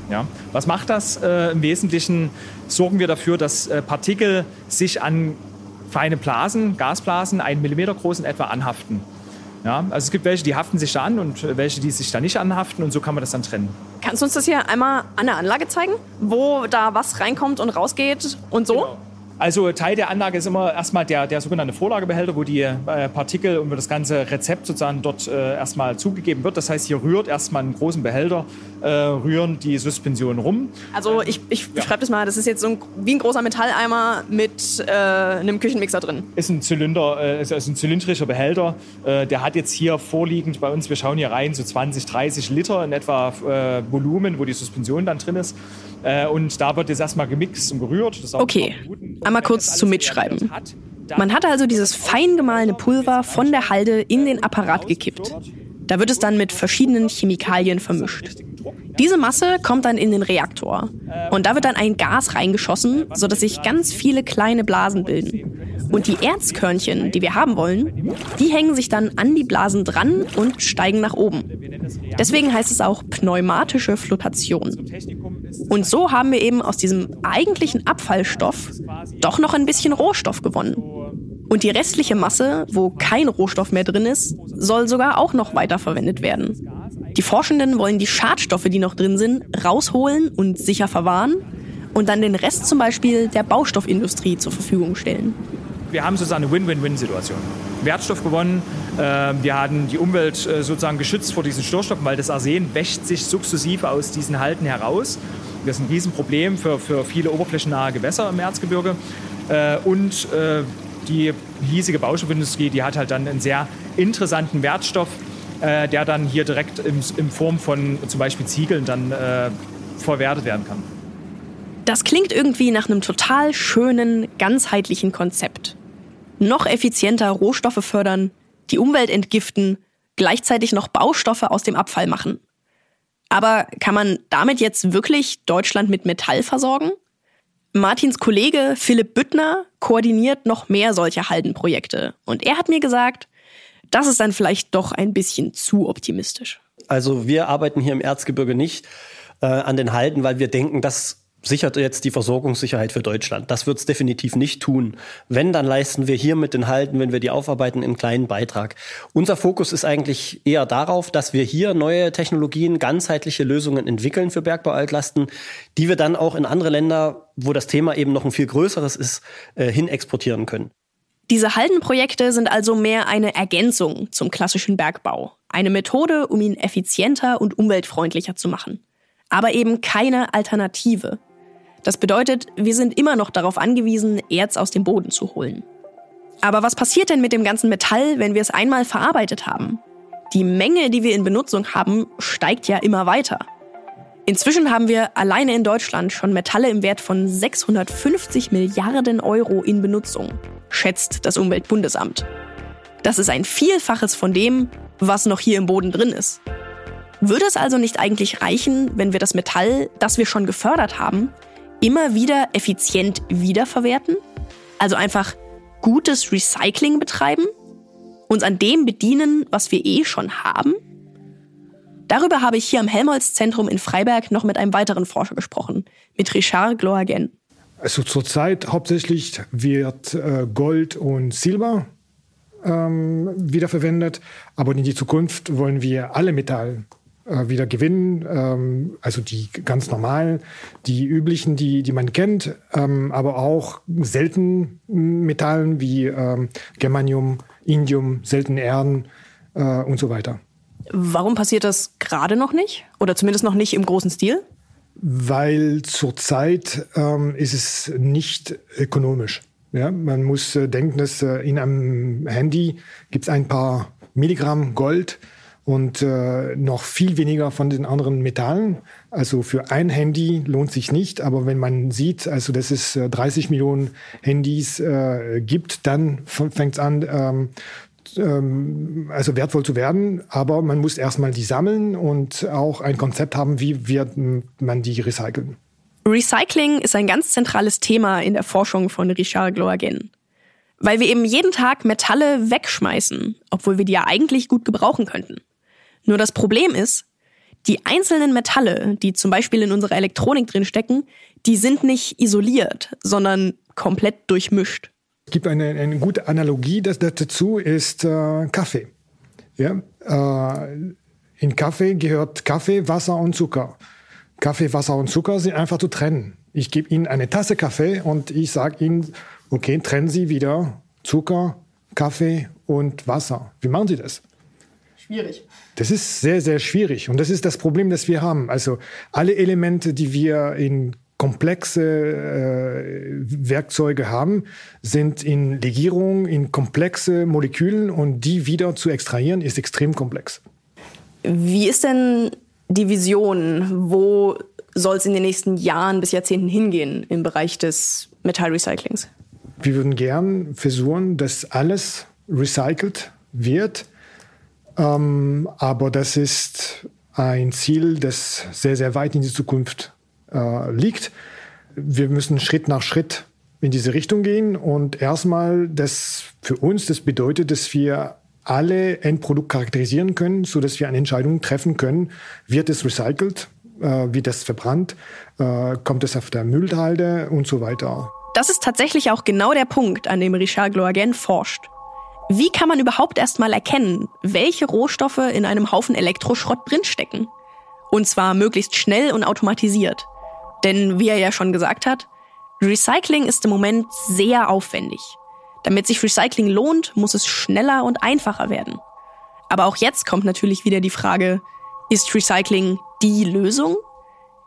Ja? Was macht das? Äh, Im Wesentlichen sorgen wir dafür, dass äh, Partikel sich an feine Blasen, Gasblasen, einen Millimeter groß in etwa anhaften. Ja, also es gibt welche, die haften sich da an und welche, die sich da nicht anhaften und so kann man das dann trennen. Kannst du uns das hier einmal an der Anlage zeigen, wo da was reinkommt und rausgeht und so? Genau. Also Teil der Anlage ist immer erstmal der, der sogenannte Vorlagebehälter, wo die äh, Partikel und das ganze Rezept sozusagen dort äh, erstmal zugegeben wird. Das heißt, hier rührt erstmal einen großen Behälter, äh, rühren die Suspension rum. Also ich, ich ja. beschreibe das mal, das ist jetzt so ein, wie ein großer Metalleimer mit äh, einem Küchenmixer drin. Ist ein Zylinder, ist, ist ein zylindrischer Behälter. Der hat jetzt hier vorliegend bei uns, wir schauen hier rein, so 20, 30 Liter in etwa Volumen, wo die Suspension dann drin ist. und da wird jetzt erstmal gemixt und gerührt. okay. Einmal kurz zum Mitschreiben. Man hat also dieses fein gemahlene Pulver von der Halde in den Apparat gekippt. Da wird es dann mit verschiedenen Chemikalien vermischt. Diese Masse kommt dann in den Reaktor. Und da wird dann ein Gas reingeschossen, sodass sich ganz viele kleine Blasen bilden. Und die Erzkörnchen, die wir haben wollen, die hängen sich dann an die Blasen dran und steigen nach oben. Deswegen heißt es auch pneumatische Flotation. Und so haben wir eben aus diesem eigentlichen Abfallstoff doch noch ein bisschen Rohstoff gewonnen. Und die restliche Masse, wo kein Rohstoff mehr drin ist, soll sogar auch noch weiterverwendet werden. Die Forschenden wollen die Schadstoffe, die noch drin sind, rausholen und sicher verwahren und dann den Rest zum Beispiel der Baustoffindustrie zur Verfügung stellen. Wir haben sozusagen eine Win-Win-Win-Situation. Wertstoff gewonnen, ähm, wir haben die Umwelt äh, sozusagen geschützt vor diesen Störstoffen, weil das Arsen wäscht sich sukzessive aus diesen Halten heraus. Das ist ein Riesenproblem für, für viele oberflächennahe Gewässer im Erzgebirge. Äh, und äh, die hiesige Baustoffindustrie, die hat halt dann einen sehr interessanten Wertstoff, äh, der dann hier direkt in, in, Form von zum Beispiel Ziegeln dann äh, verwertet werden kann. Das klingt irgendwie nach einem total schönen, ganzheitlichen Konzept. Noch effizienter Rohstoffe fördern, die Umwelt entgiften, gleichzeitig noch Baustoffe aus dem Abfall machen. Aber kann man damit jetzt wirklich Deutschland mit Metall versorgen? Martins Kollege Philipp Büttner koordiniert noch mehr solcher Haldenprojekte. Und er hat mir gesagt, das ist dann vielleicht doch ein bisschen zu optimistisch. Also wir arbeiten hier im Erzgebirge nicht äh, an den Halden, weil wir denken, dass sichert jetzt die Versorgungssicherheit für Deutschland. Das wird es definitiv nicht tun. Wenn, dann leisten wir hier mit den Halten, wenn wir die aufarbeiten, einen kleinen Beitrag. Unser Fokus ist eigentlich eher darauf, dass wir hier neue Technologien, ganzheitliche Lösungen entwickeln für Bergbaualtlasten, die wir dann auch in andere Länder, wo das Thema eben noch ein viel größeres ist, äh, hin exportieren können. Diese Haldenprojekte sind also mehr eine Ergänzung zum klassischen Bergbau. Eine Methode, um ihn effizienter und umweltfreundlicher zu machen. Aber eben keine Alternative. Das bedeutet, wir sind immer noch darauf angewiesen, Erz aus dem Boden zu holen. Aber was passiert denn mit dem ganzen Metall, wenn wir es einmal verarbeitet haben? Die Menge, die wir in Benutzung haben, steigt ja immer weiter. Inzwischen haben wir alleine in Deutschland schon Metalle im Wert von 650 Milliarden Euro in Benutzung, schätzt das Umweltbundesamt. Das ist ein Vielfaches von dem, was noch hier im Boden drin ist. Würde es also nicht eigentlich reichen, wenn wir das Metall, das wir schon gefördert haben, immer wieder effizient wiederverwerten? Also einfach gutes Recycling betreiben? Uns an dem bedienen, was wir eh schon haben? Darüber habe ich hier am Helmholtz-Zentrum in Freiberg noch mit einem weiteren Forscher gesprochen, mit Richard Gloagen. Also zurzeit hauptsächlich wird äh, Gold und Silber ähm, wiederverwendet, aber in die Zukunft wollen wir alle Metalle äh, wieder gewinnen. Ähm, also die ganz normalen, die üblichen, die, die man kennt, ähm, aber auch seltenen Metallen wie ähm, Germanium, Indium, seltene Erden äh, und so weiter. Warum passiert das gerade noch nicht? Oder zumindest noch nicht im großen Stil? Weil zurzeit ähm, ist es nicht ökonomisch. Ja, man muss äh, denken, dass äh, in einem Handy gibt es ein paar Milligramm Gold und äh, noch viel weniger von den anderen Metallen. Also für ein Handy lohnt sich nicht, aber wenn man sieht, also dass es äh, 30 Millionen Handys äh, gibt, dann fängt es an, ähm, ähm, also wertvoll zu werden. Aber man muss erstmal die sammeln und auch ein Konzept haben, wie wird man die recyceln. Recycling ist ein ganz zentrales Thema in der Forschung von Richard Gloagen. Weil wir eben jeden Tag Metalle wegschmeißen, obwohl wir die ja eigentlich gut gebrauchen könnten. Nur das Problem ist, Die einzelnen Metalle, die zum Beispiel in unserer Elektronik drinstecken, die sind nicht isoliert, sondern komplett durchmischt. Es gibt eine, eine gute Analogie das, das dazu, ist äh, Kaffee. Ja? Äh, in Kaffee gehört Kaffee, Wasser und Zucker. Kaffee, Wasser und Zucker sind einfach zu trennen. Ich gebe Ihnen eine Tasse Kaffee und ich sage Ihnen, okay, trennen Sie wieder Zucker, Kaffee und Wasser. Wie machen Sie das? Schwierig. Das ist sehr, sehr schwierig. Und das ist das Problem, das wir haben. Also alle Elemente, die wir in komplexe äh, Werkzeuge haben, sind in Legierung, in komplexe Molekülen und die wieder zu extrahieren, ist extrem komplex. Wie ist denn die Vision? Wo soll es in den nächsten Jahren bis Jahrzehnten hingehen im Bereich des Metallrecyclings? Wir würden gern versuchen, dass alles recycelt wird. Ähm, aber das ist ein Ziel, das sehr, sehr weit in die Zukunft äh, liegt. Wir müssen Schritt nach Schritt in diese Richtung gehen. Und erstmal, das für uns, das bedeutet, dass wir alle Endprodukt charakterisieren können, so dass wir eine Entscheidung treffen können. Wird es recycelt? Äh, wird es verbrannt? Äh, kommt es auf der Müllhalde und so weiter? Das ist tatsächlich auch genau der Punkt, an dem Richard Gloagen forscht. Wie kann man überhaupt erstmal erkennen, welche Rohstoffe in einem Haufen Elektroschrott drinstecken? Und zwar möglichst schnell und automatisiert. Denn wie er ja schon gesagt hat, Recycling ist im Moment sehr aufwendig. Damit sich Recycling lohnt, muss es schneller und einfacher werden. Aber auch jetzt kommt natürlich wieder die Frage, ist Recycling die Lösung?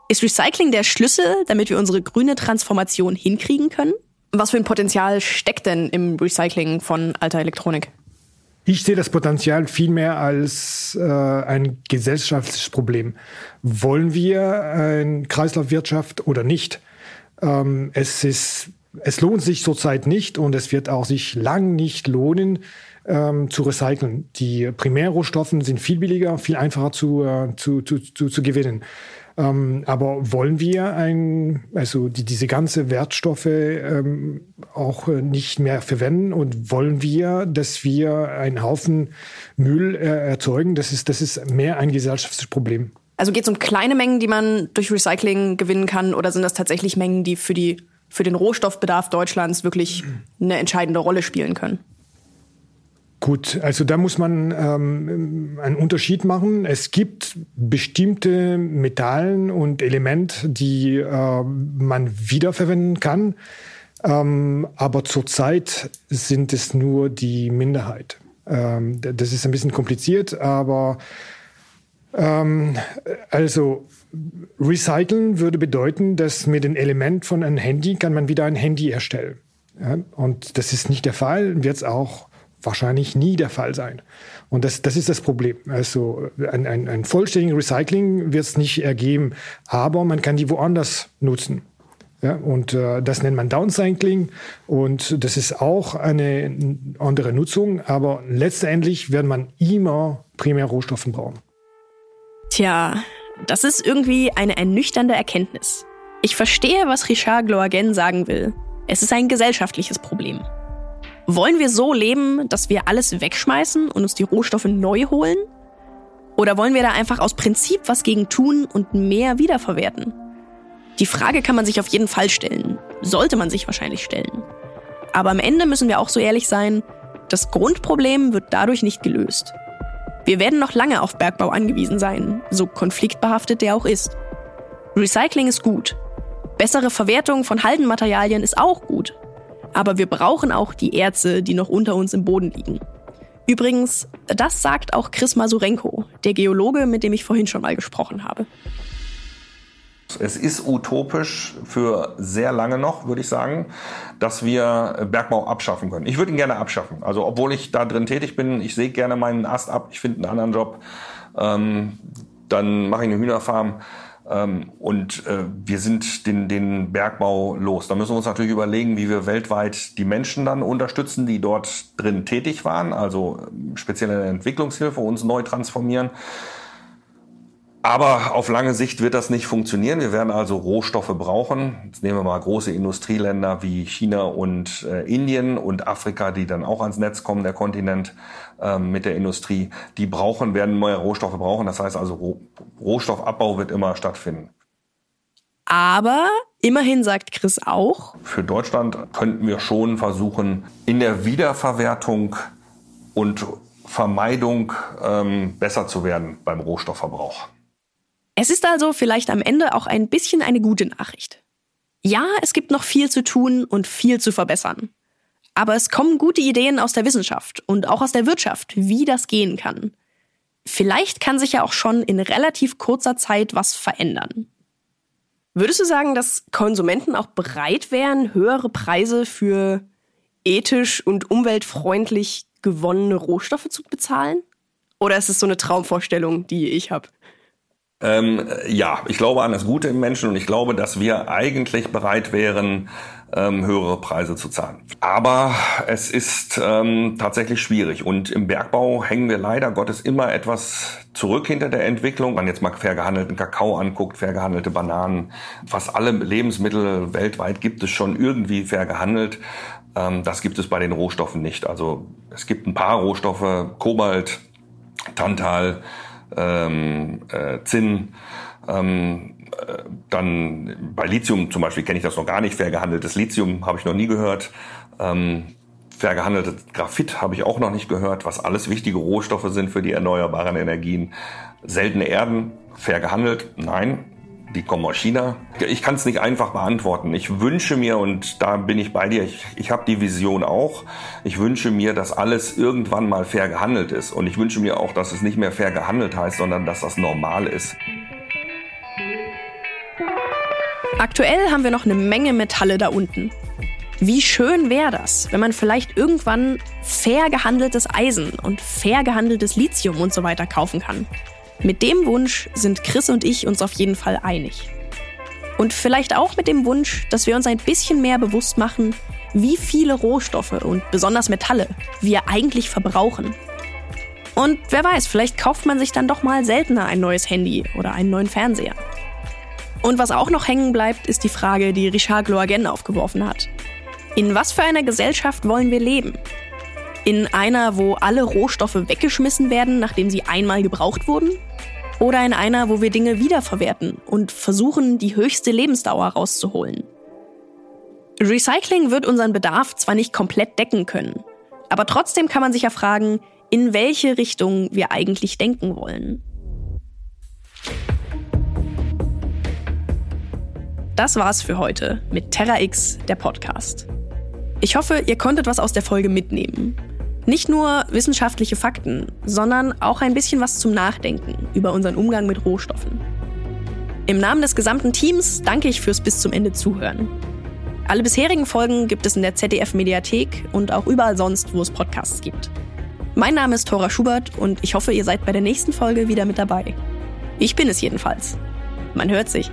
Ist Recycling der Schlüssel, damit wir unsere grüne Transformation hinkriegen können? Was für ein Potenzial steckt denn im Recycling von alter Elektronik? Ich sehe das Potenzial vielmehr als äh, ein gesellschaftliches Problem. Wollen wir eine Kreislaufwirtschaft oder nicht? Ähm, es, ist, es lohnt sich zurzeit nicht und es wird auch sich lang nicht lohnen, ähm, zu recyceln. Die Primärrohstoffe sind viel billiger, viel einfacher zu, äh, zu, zu, zu, zu gewinnen. Ähm, aber wollen wir ein, also die, diese ganze Wertstoffe ähm, auch äh, nicht mehr verwenden und wollen wir, dass wir einen Haufen Müll äh, erzeugen? Das ist, das ist mehr ein gesellschaftliches Problem. Also geht es um kleine Mengen, die man durch Recycling gewinnen kann, oder sind das tatsächlich Mengen, die für die für den Rohstoffbedarf Deutschlands wirklich eine entscheidende Rolle spielen können? Gut, also da muss man ähm, einen Unterschied machen. Es gibt bestimmte Metallen und Elemente, die äh, man wiederverwenden kann, ähm, aber zurzeit sind es nur die Minderheit. Ähm, das ist ein bisschen kompliziert, aber ähm, also recyceln würde bedeuten, dass mit dem Element von einem Handy kann man wieder ein Handy erstellen. Ja? Und das ist nicht der Fall, wird es auch wahrscheinlich nie der Fall sein. Und das, das ist das Problem. Also ein, ein, ein vollständiges Recycling wird es nicht ergeben, aber man kann die woanders nutzen. Ja, und äh, das nennt man Downcycling und das ist auch eine andere Nutzung, aber letztendlich wird man immer primär Rohstoffe brauchen. Tja, das ist irgendwie eine ernüchternde Erkenntnis. Ich verstehe, was Richard Gloagen sagen will. Es ist ein gesellschaftliches Problem. Wollen wir so leben, dass wir alles wegschmeißen und uns die Rohstoffe neu holen? Oder wollen wir da einfach aus Prinzip was gegen tun und mehr wiederverwerten? Die Frage kann man sich auf jeden Fall stellen. Sollte man sich wahrscheinlich stellen. Aber am Ende müssen wir auch so ehrlich sein, das Grundproblem wird dadurch nicht gelöst. Wir werden noch lange auf Bergbau angewiesen sein, so konfliktbehaftet der auch ist. Recycling ist gut. Bessere Verwertung von Haldenmaterialien ist auch gut. Aber wir brauchen auch die Erze, die noch unter uns im Boden liegen. Übrigens, das sagt auch Chris Masurenko, der Geologe, mit dem ich vorhin schon mal gesprochen habe. Es ist utopisch für sehr lange noch, würde ich sagen, dass wir Bergbau abschaffen können. Ich würde ihn gerne abschaffen. Also obwohl ich da drin tätig bin, ich sehe gerne meinen Ast ab, ich finde einen anderen Job, ähm, dann mache ich eine Hühnerfarm. Ähm, und äh, wir sind den, den Bergbau los. Da müssen wir uns natürlich überlegen, wie wir weltweit die Menschen dann unterstützen, die dort drin tätig waren, also ähm, spezielle Entwicklungshilfe uns neu transformieren. Aber auf lange Sicht wird das nicht funktionieren. Wir werden also Rohstoffe brauchen. Jetzt nehmen wir mal große Industrieländer wie China und äh, Indien und Afrika, die dann auch ans Netz kommen, der Kontinent ähm, mit der Industrie. Die brauchen, werden neue Rohstoffe brauchen. Das heißt also, Roh Rohstoffabbau wird immer stattfinden. Aber immerhin sagt Chris auch, für Deutschland könnten wir schon versuchen, in der Wiederverwertung und Vermeidung ähm, besser zu werden beim Rohstoffverbrauch. Es ist also vielleicht am Ende auch ein bisschen eine gute Nachricht. Ja, es gibt noch viel zu tun und viel zu verbessern. Aber es kommen gute Ideen aus der Wissenschaft und auch aus der Wirtschaft, wie das gehen kann. Vielleicht kann sich ja auch schon in relativ kurzer Zeit was verändern. Würdest du sagen, dass Konsumenten auch bereit wären, höhere Preise für ethisch und umweltfreundlich gewonnene Rohstoffe zu bezahlen? Oder ist es so eine Traumvorstellung, die ich habe? Ähm, ja, ich glaube an das Gute im Menschen und ich glaube, dass wir eigentlich bereit wären, ähm, höhere Preise zu zahlen. Aber es ist ähm, tatsächlich schwierig und im Bergbau hängen wir leider Gottes immer etwas zurück hinter der Entwicklung. Wenn man jetzt mal fair gehandelten Kakao anguckt, fair gehandelte Bananen, fast alle Lebensmittel weltweit gibt es schon irgendwie fair gehandelt. Ähm, das gibt es bei den Rohstoffen nicht. Also es gibt ein paar Rohstoffe, Kobalt, Tantal, ähm, äh, Zinn, ähm, äh, dann bei Lithium zum Beispiel kenne ich das noch gar nicht. Fair gehandeltes Lithium habe ich noch nie gehört. Ähm, fair gehandeltes Graphit habe ich auch noch nicht gehört, was alles wichtige Rohstoffe sind für die erneuerbaren Energien. Seltene Erden, fair gehandelt, nein die kommen aus China. Ich kann es nicht einfach beantworten. Ich wünsche mir, und da bin ich bei dir, ich, ich habe die Vision auch, ich wünsche mir, dass alles irgendwann mal fair gehandelt ist. Und ich wünsche mir auch, dass es nicht mehr fair gehandelt heißt, sondern dass das normal ist. Aktuell haben wir noch eine Menge Metalle da unten. Wie schön wäre das, wenn man vielleicht irgendwann fair gehandeltes Eisen und fair gehandeltes Lithium und so weiter kaufen kann. Mit dem Wunsch sind Chris und ich uns auf jeden Fall einig. Und vielleicht auch mit dem Wunsch, dass wir uns ein bisschen mehr bewusst machen, wie viele Rohstoffe und besonders Metalle wir eigentlich verbrauchen. Und wer weiß, vielleicht kauft man sich dann doch mal seltener ein neues Handy oder einen neuen Fernseher. Und was auch noch hängen bleibt, ist die Frage, die Richard Gloagen aufgeworfen hat. In was für einer Gesellschaft wollen wir leben? In einer, wo alle Rohstoffe weggeschmissen werden, nachdem sie einmal gebraucht wurden? Oder in einer, wo wir Dinge wiederverwerten und versuchen, die höchste Lebensdauer rauszuholen? Recycling wird unseren Bedarf zwar nicht komplett decken können, aber trotzdem kann man sich ja fragen, in welche Richtung wir eigentlich denken wollen. Das war's für heute mit Terra X, der Podcast. Ich hoffe, ihr konntet was aus der Folge mitnehmen. Nicht nur wissenschaftliche Fakten, sondern auch ein bisschen was zum Nachdenken über unseren Umgang mit Rohstoffen. Im Namen des gesamten Teams danke ich fürs bis zum Ende zuhören. Alle bisherigen Folgen gibt es in der ZDF Mediathek und auch überall sonst, wo es Podcasts gibt. Mein Name ist Thora Schubert und ich hoffe, ihr seid bei der nächsten Folge wieder mit dabei. Ich bin es jedenfalls. Man hört sich.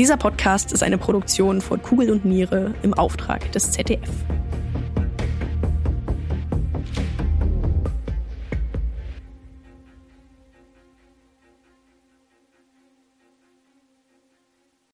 Dieser Podcast ist eine Produktion von Kugel und Niere im Auftrag des ZDF.